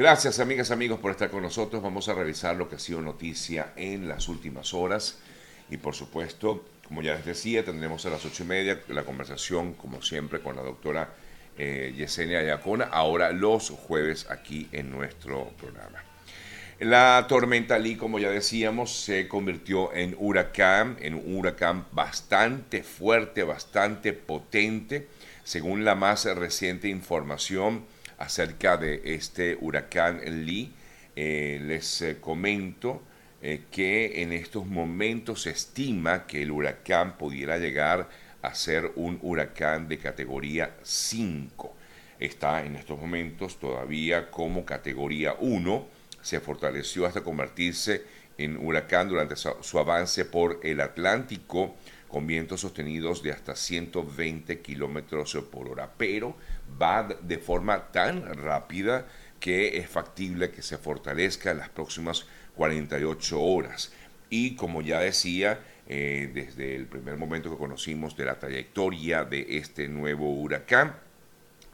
Gracias amigas, amigos por estar con nosotros. Vamos a revisar lo que ha sido noticia en las últimas horas. Y por supuesto, como ya les decía, tendremos a las ocho y media la conversación, como siempre, con la doctora eh, Yesenia Yacona, ahora los jueves aquí en nuestro programa. La tormenta Lee, como ya decíamos, se convirtió en huracán, en un huracán bastante fuerte, bastante potente, según la más reciente información acerca de este huracán Lee. Eh, les eh, comento eh, que en estos momentos se estima que el huracán pudiera llegar a ser un huracán de categoría 5. Está en estos momentos todavía como categoría 1. Se fortaleció hasta convertirse en huracán durante su avance por el Atlántico con vientos sostenidos de hasta 120 kilómetros por hora. Pero va de forma tan rápida que es factible que se fortalezca en las próximas 48 horas. Y como ya decía, eh, desde el primer momento que conocimos de la trayectoria de este nuevo huracán,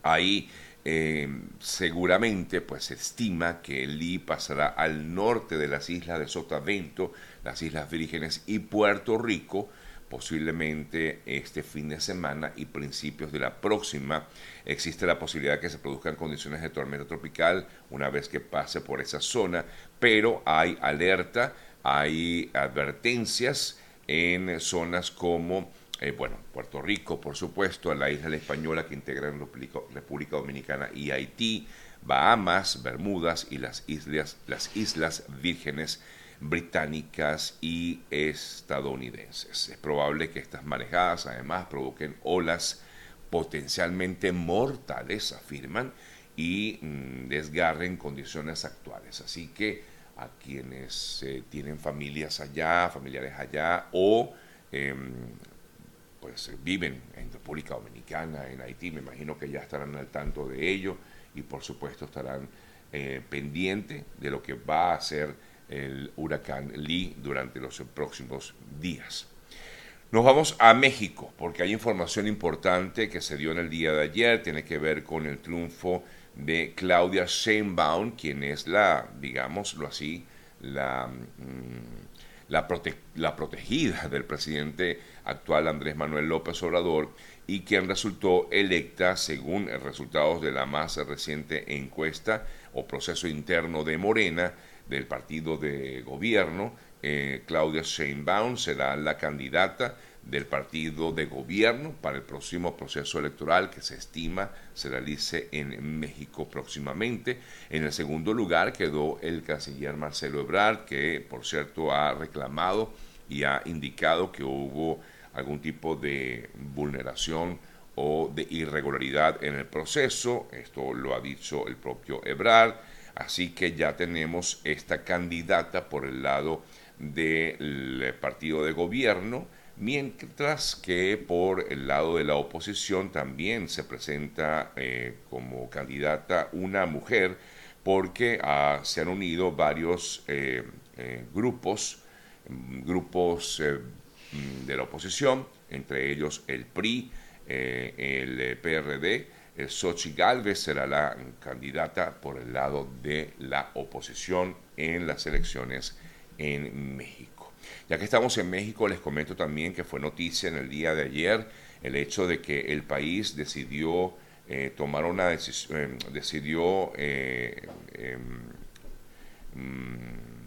ahí eh, seguramente pues se estima que Lee pasará al norte de las islas de Sotavento, las Islas Vírgenes y Puerto Rico, posiblemente este fin de semana y principios de la próxima. Existe la posibilidad de que se produzcan condiciones de tormenta tropical una vez que pase por esa zona, pero hay alerta, hay advertencias en zonas como, eh, bueno, Puerto Rico, por supuesto, la isla la Española que integran República Dominicana y Haití, Bahamas, Bermudas y las islas, las islas Vírgenes británicas y estadounidenses. Es probable que estas marejadas además provoquen olas potencialmente mortales, afirman, y mm, desgarren condiciones actuales. Así que a quienes eh, tienen familias allá, familiares allá o em, pues viven en República Dominicana, en Haití, me imagino que ya estarán al tanto de ello y por supuesto estarán eh, pendientes de lo que va a ser el huracán Lee durante los próximos días. Nos vamos a México porque hay información importante que se dio en el día de ayer, tiene que ver con el triunfo de Claudia Sheinbaum, quien es la, digámoslo así, la, mm, la, protegida del presidente actual Andrés Manuel López Obrador y quien resultó electa según resultados de la más reciente encuesta o proceso interno de Morena del partido de gobierno. Eh, Claudia Sheinbaum será la candidata del partido de gobierno para el próximo proceso electoral que se estima se realice en México próximamente. En el segundo lugar quedó el canciller Marcelo Ebrard, que por cierto ha reclamado y ha indicado que hubo algún tipo de vulneración o de irregularidad en el proceso. Esto lo ha dicho el propio Ebrard. Así que ya tenemos esta candidata por el lado del partido de gobierno, mientras que por el lado de la oposición también se presenta eh, como candidata una mujer, porque ah, se han unido varios eh, eh, grupos, grupos de la oposición, entre ellos el PRI, el PRD, Sochi Galvez será la candidata por el lado de la oposición en las elecciones en México. Ya que estamos en México, les comento también que fue noticia en el día de ayer el hecho de que el país decidió eh, tomar una decisión, eh, decidió eh, em, mm,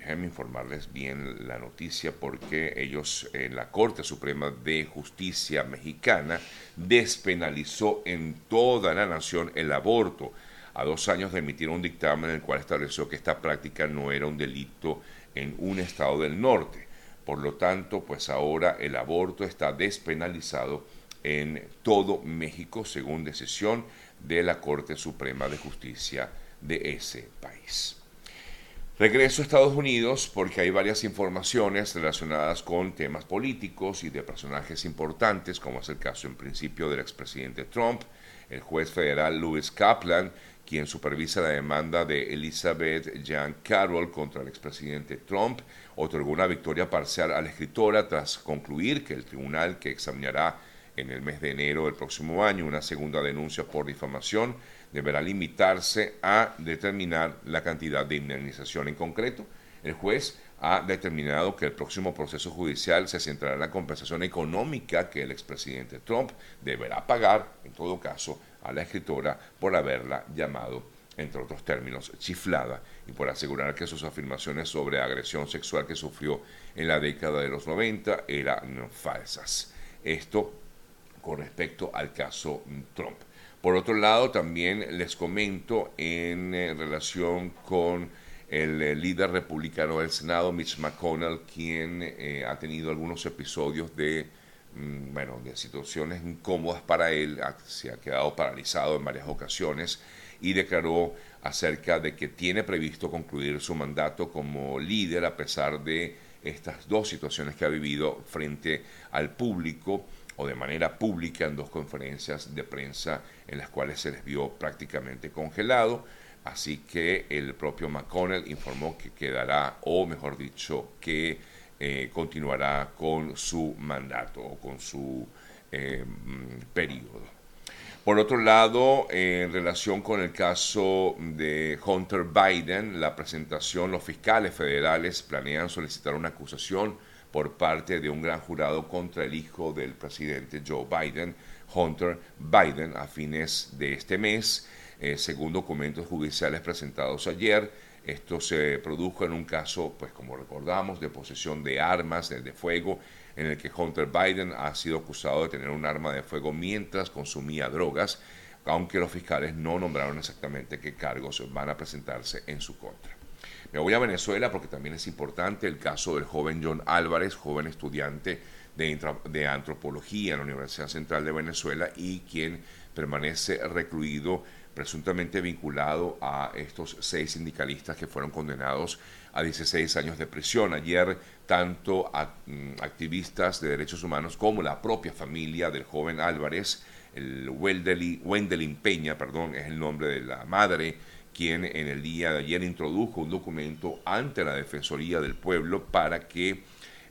déjenme informarles bien la noticia porque ellos en la Corte Suprema de Justicia mexicana despenalizó en toda la nación el aborto a dos años de emitir un dictamen en el cual estableció que esta práctica no era un delito en un estado del norte. Por lo tanto, pues ahora el aborto está despenalizado en todo México según decisión de la Corte Suprema de Justicia de ese país. Regreso a Estados Unidos porque hay varias informaciones relacionadas con temas políticos y de personajes importantes, como es el caso en principio del expresidente Trump. El juez federal Louis Kaplan, quien supervisa la demanda de Elizabeth Jean Carroll contra el expresidente Trump, otorgó una victoria parcial a la escritora tras concluir que el tribunal que examinará en el mes de enero del próximo año una segunda denuncia por difamación, deberá limitarse a determinar la cantidad de indemnización en concreto. El juez ha determinado que el próximo proceso judicial se centrará en la compensación económica que el expresidente Trump deberá pagar, en todo caso, a la escritora por haberla llamado, entre otros términos, chiflada y por asegurar que sus afirmaciones sobre agresión sexual que sufrió en la década de los 90 eran falsas. Esto con respecto al caso Trump. Por otro lado, también les comento en eh, relación con el eh, líder republicano del Senado, Mitch McConnell, quien eh, ha tenido algunos episodios de, mm, bueno, de situaciones incómodas para él, se ha quedado paralizado en varias ocasiones y declaró acerca de que tiene previsto concluir su mandato como líder a pesar de estas dos situaciones que ha vivido frente al público o de manera pública en dos conferencias de prensa en las cuales se les vio prácticamente congelado. Así que el propio McConnell informó que quedará, o mejor dicho, que eh, continuará con su mandato o con su eh, mm, periodo. Por otro lado, en relación con el caso de Hunter Biden, la presentación, los fiscales federales planean solicitar una acusación por parte de un gran jurado contra el hijo del presidente Joe Biden, Hunter Biden, a fines de este mes, eh, según documentos judiciales presentados ayer. Esto se produjo en un caso, pues como recordamos, de posesión de armas de fuego en el que Hunter Biden ha sido acusado de tener un arma de fuego mientras consumía drogas, aunque los fiscales no nombraron exactamente qué cargos van a presentarse en su contra. Me voy a Venezuela porque también es importante el caso del joven John Álvarez, joven estudiante de, antropología en la Universidad Central de Venezuela y quien permanece recluido presuntamente vinculado a estos seis sindicalistas que fueron condenados a 16 años de prisión. Ayer, tanto mm, activistas de derechos humanos como la propia familia del joven Álvarez, el Wendelin Peña, perdón, es el nombre de la madre, quien en el día de ayer introdujo un documento ante la Defensoría del Pueblo para que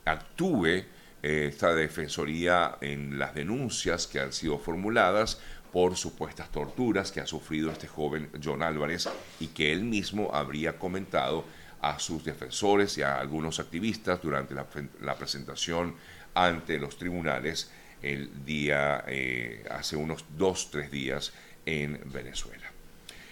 actúe eh, esta Defensoría en las denuncias que han sido formuladas por supuestas torturas que ha sufrido este joven John Álvarez y que él mismo habría comentado a sus defensores y a algunos activistas durante la, presentación ante los tribunales el día, eh, hace unos dos, tres días en Venezuela.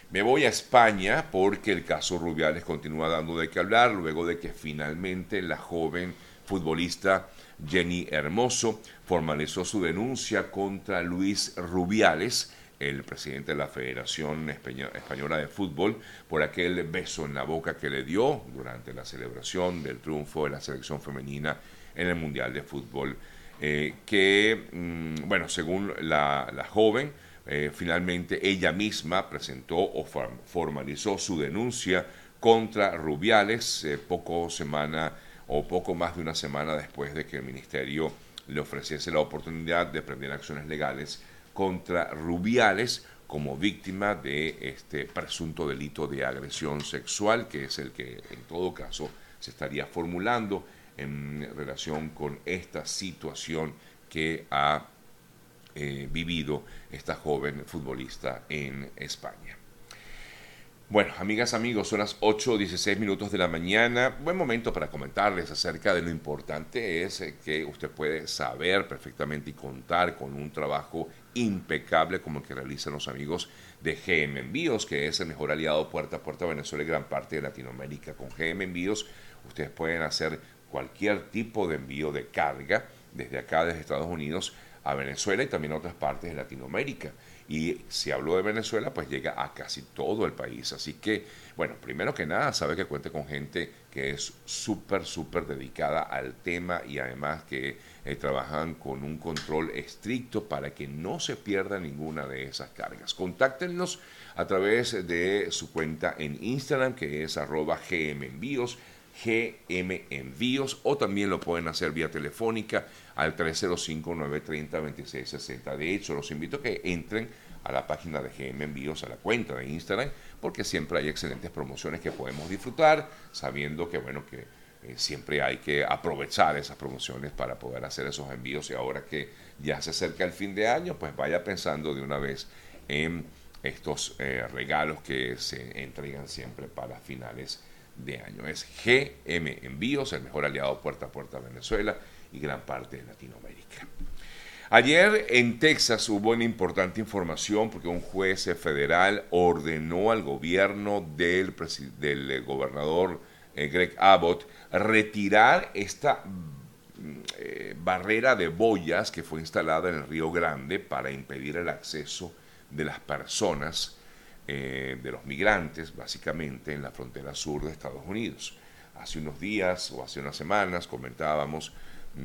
Me voy a España porque el caso Rubiales continúa dando de qué hablar luego de que finalmente la joven futbolista Jenny Hermoso formalizó su denuncia contra Luis Rubiales, el presidente de la Federación Española de Fútbol, por aquel beso en la boca que le dio durante la celebración del triunfo de la selección femenina en el Mundial de Fútbol, eh, que, mm, bueno, según la, joven, eh, finalmente ella misma presentó o formalizó su denuncia contra Rubiales eh, poco semana o poco más de una semana después de que el ministerio le ofreciese la oportunidad de prender acciones legales contra Rubiales como víctima de este presunto delito de agresión sexual, que es el que en todo caso se estaría formulando en relación con esta situación que ha eh, vivido esta joven futbolista en España. Bueno, amigas, amigos, son las 8 16 minutos de la mañana. Buen momento para comentarles acerca de lo importante es eh, que usted puede saber perfectamente y contar con un trabajo impecable como el que realizan los amigos de GM Envíos, que es el mejor aliado puerta a puerta a Venezuela y gran parte de Latinoamérica. Con GM Envíos ustedes pueden hacer cualquier tipo de envío de carga desde acá, desde Estados Unidos a Venezuela y también a otras partes de Latinoamérica. Y si hablo de Venezuela, pues llega a casi todo el país. Así que, bueno, primero que nada, sabe que cuente con gente que es súper, súper dedicada al tema y además que eh, trabajan con un control estricto para que no se pierda ninguna de esas cargas. Contáctenos a través de su cuenta en Instagram, que es arroba gmenvíos, gmenvíos, o también lo pueden hacer vía telefónica al 305-930-2660. De hecho, los invito a que entren a la página de GM Envíos, a la cuenta de Instagram, porque siempre hay excelentes promociones que podemos disfrutar, sabiendo que, bueno, que eh, siempre hay que aprovechar esas promociones para poder hacer esos envíos y ahora que ya se acerca el fin de año, pues vaya pensando de una vez en estos eh, regalos que se entregan siempre para finales de año. Es GM Envíos, el mejor aliado puerta a puerta a Venezuela y gran parte de Latinoamérica. Ayer en Texas hubo una importante información porque un juez federal ordenó al gobierno del, del gobernador eh, Greg Abbott retirar esta mm, eh, barrera de boyas que fue instalada en el Río Grande para impedir el acceso de las personas, eh, de los migrantes, básicamente en la frontera sur de Estados Unidos. Hace unos días o hace unas semanas comentábamos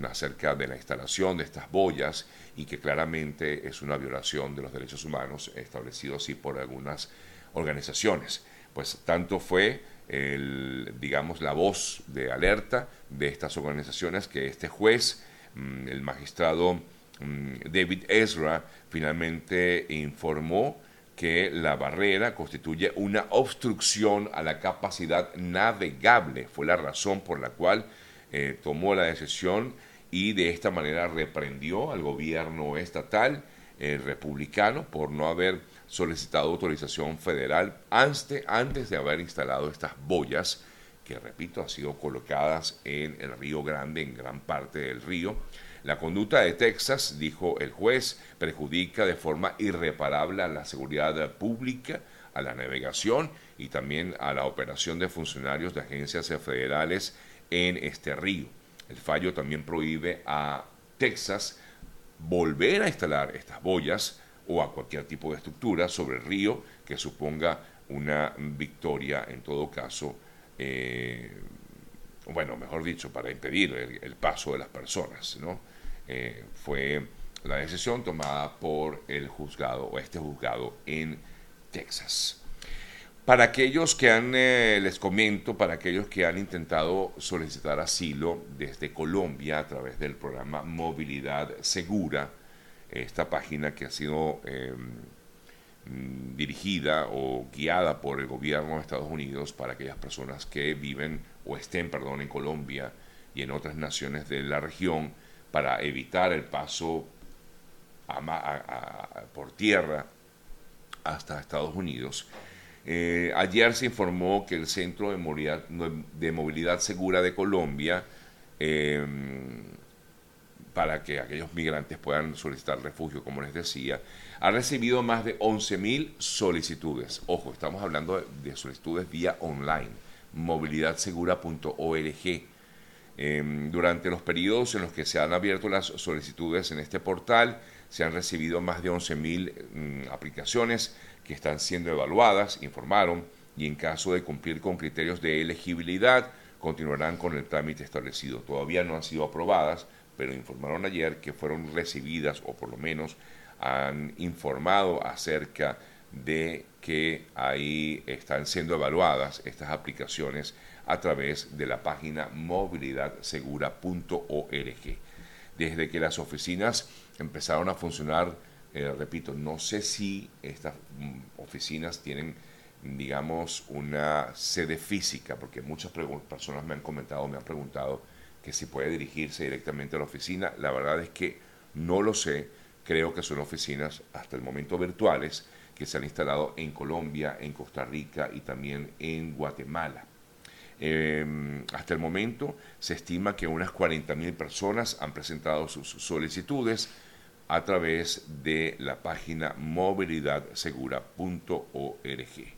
acerca de la instalación de estas boyas y que claramente es una violación de los derechos humanos establecidos así por algunas organizaciones. Pues tanto fue el, digamos, la voz de alerta de estas organizaciones que este juez, mm, el magistrado mm, David Ezra, finalmente informó que la barrera constituye una obstrucción a la capacidad navegable. Fue la razón por la cual eh, tomó la decisión y de esta manera reprendió al gobierno estatal eh, republicano por no haber solicitado autorización federal antes, antes de haber instalado estas boyas que, repito, han sido colocadas en el Río Grande, en gran parte del río. La conducta de Texas, dijo el juez, perjudica de forma irreparable a la seguridad pública, a la navegación y también a la operación de funcionarios de agencias federales en este río. El fallo también prohíbe a Texas volver a instalar estas boyas o a cualquier tipo de estructura sobre el río que suponga una victoria en todo caso, eh, bueno, mejor dicho, para impedir el, paso de las personas. ¿no? Eh, fue la decisión tomada por el juzgado o este juzgado en Texas. Para aquellos que han, eh, les comento, para aquellos que han intentado solicitar asilo desde Colombia a través del programa Movilidad Segura, esta página que ha sido em, dirigida o guiada por el gobierno de Estados Unidos para aquellas personas que viven o estén, perdón, en Colombia y en otras naciones de la región para evitar el paso por tierra hasta Estados Unidos. Eh, ayer se informó que el Centro de Movilidad, Segura de Colombia em, para que aquellos migrantes puedan solicitar refugio, como les decía, ha recibido más de 11.000 solicitudes. Ojo, estamos hablando de, solicitudes vía online, movilidadsegura.org. Em, durante los periodos en los que se han abierto las solicitudes en este portal, se han recibido más de 11.000 mm, aplicaciones que están siendo evaluadas, informaron, y en caso de cumplir con criterios de elegibilidad, continuarán con el trámite establecido. Todavía no han sido aprobadas, pero informaron ayer que fueron recibidas o por lo menos han informado acerca de que ahí están siendo evaluadas estas aplicaciones a través de la página movilidadsegura.org. Desde que las oficinas empezaron a funcionar, eh, repito, no sé si estas mm, oficinas tienen, digamos, una sede física, porque muchas personas me han comentado, me han preguntado que si puede dirigirse directamente a la oficina. La verdad es que no lo sé. Creo que son oficinas hasta el momento virtuales que se han instalado en Colombia, en Costa Rica y también en Guatemala. Em, hasta el momento se estima que unas 40.000 personas han presentado sus solicitudes a través de la página movilidadsegura.org.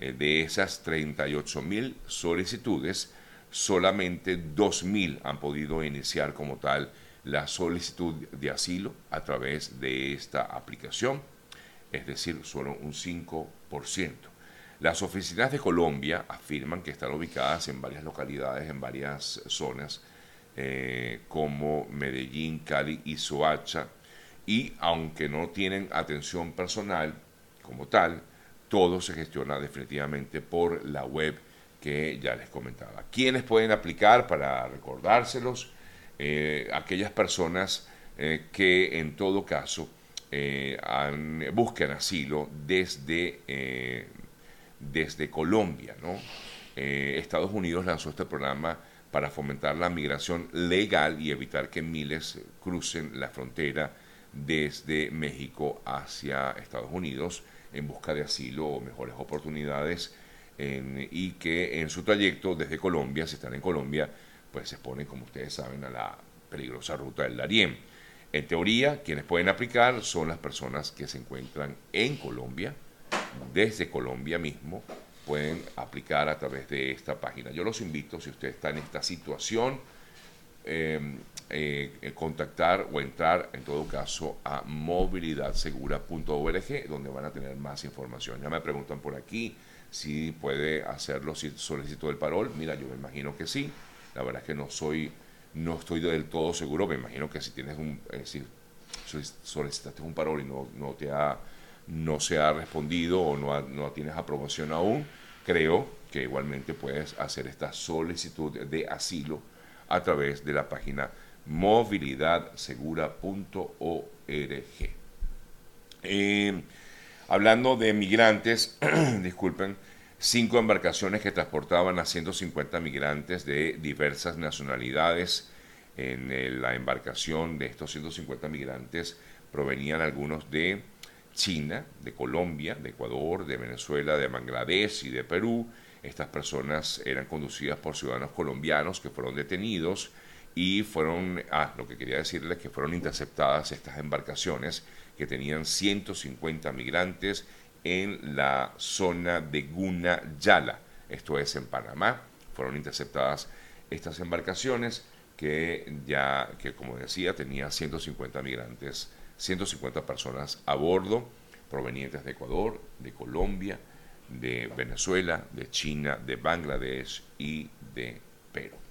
Eh, de esas 38.000 solicitudes, solamente 2.000 han podido iniciar como tal la solicitud de asilo a través de esta aplicación, es decir, solo un 5%. Las oficinas de Colombia afirman que están ubicadas en varias localidades, en varias zonas, eh, como Medellín, Cali y Soacha, y aunque no tienen atención personal como tal, todo se gestiona definitivamente por la web que ya les comentaba. ¿Quiénes pueden aplicar para recordárselos? Eh, aquellas personas eh, que en todo caso buscan asilo desde, desde Colombia. ¿no? Estados Unidos lanzó este programa para fomentar la migración legal y evitar que miles crucen la frontera desde México hacia Estados Unidos en busca de asilo o mejores oportunidades y que en su trayecto desde Colombia, si están en Colombia, pues se exponen, como ustedes saben, a la peligrosa ruta del Darién. En teoría, quienes pueden aplicar son las personas que se encuentran en Colombia, desde Colombia mismo, pueden aplicar a través de esta página. Yo los invito, si usted está en esta situación, em, eh, eh, contactar o entrar en todo caso a movilidadsegura.org, donde van a tener más información. Ya me preguntan por aquí si puede hacerlo si solicito el parol. Mira, yo me imagino que sí. La verdad es que no soy, no estoy del todo seguro. Me imagino que si tienes un, eh, si solicitaste un parol y no, no te ha no se ha respondido o no, no tienes aprobación aún, creo que igualmente puedes hacer esta solicitud de asilo a través de la página movilidadsegura.org. Eh, hablando de migrantes, disculpen, cinco embarcaciones que transportaban a 150 migrantes de diversas nacionalidades. En la embarcación de estos 150 migrantes provenían algunos de China, de Colombia, de Ecuador, de Venezuela, de Bangladesh y de Perú. Estas personas eran conducidas por ciudadanos colombianos que fueron detenidos y fueron, ah, lo que quería decirles que fueron interceptadas estas embarcaciones que tenían 150 migrantes en la zona de Guna Yala, esto es en Panamá. Fueron interceptadas estas embarcaciones que ya, que como decía, tenía 150 migrantes 150 personas a bordo provenientes de Ecuador, de Colombia, de Venezuela, de China, de Bangladesh y de Perú.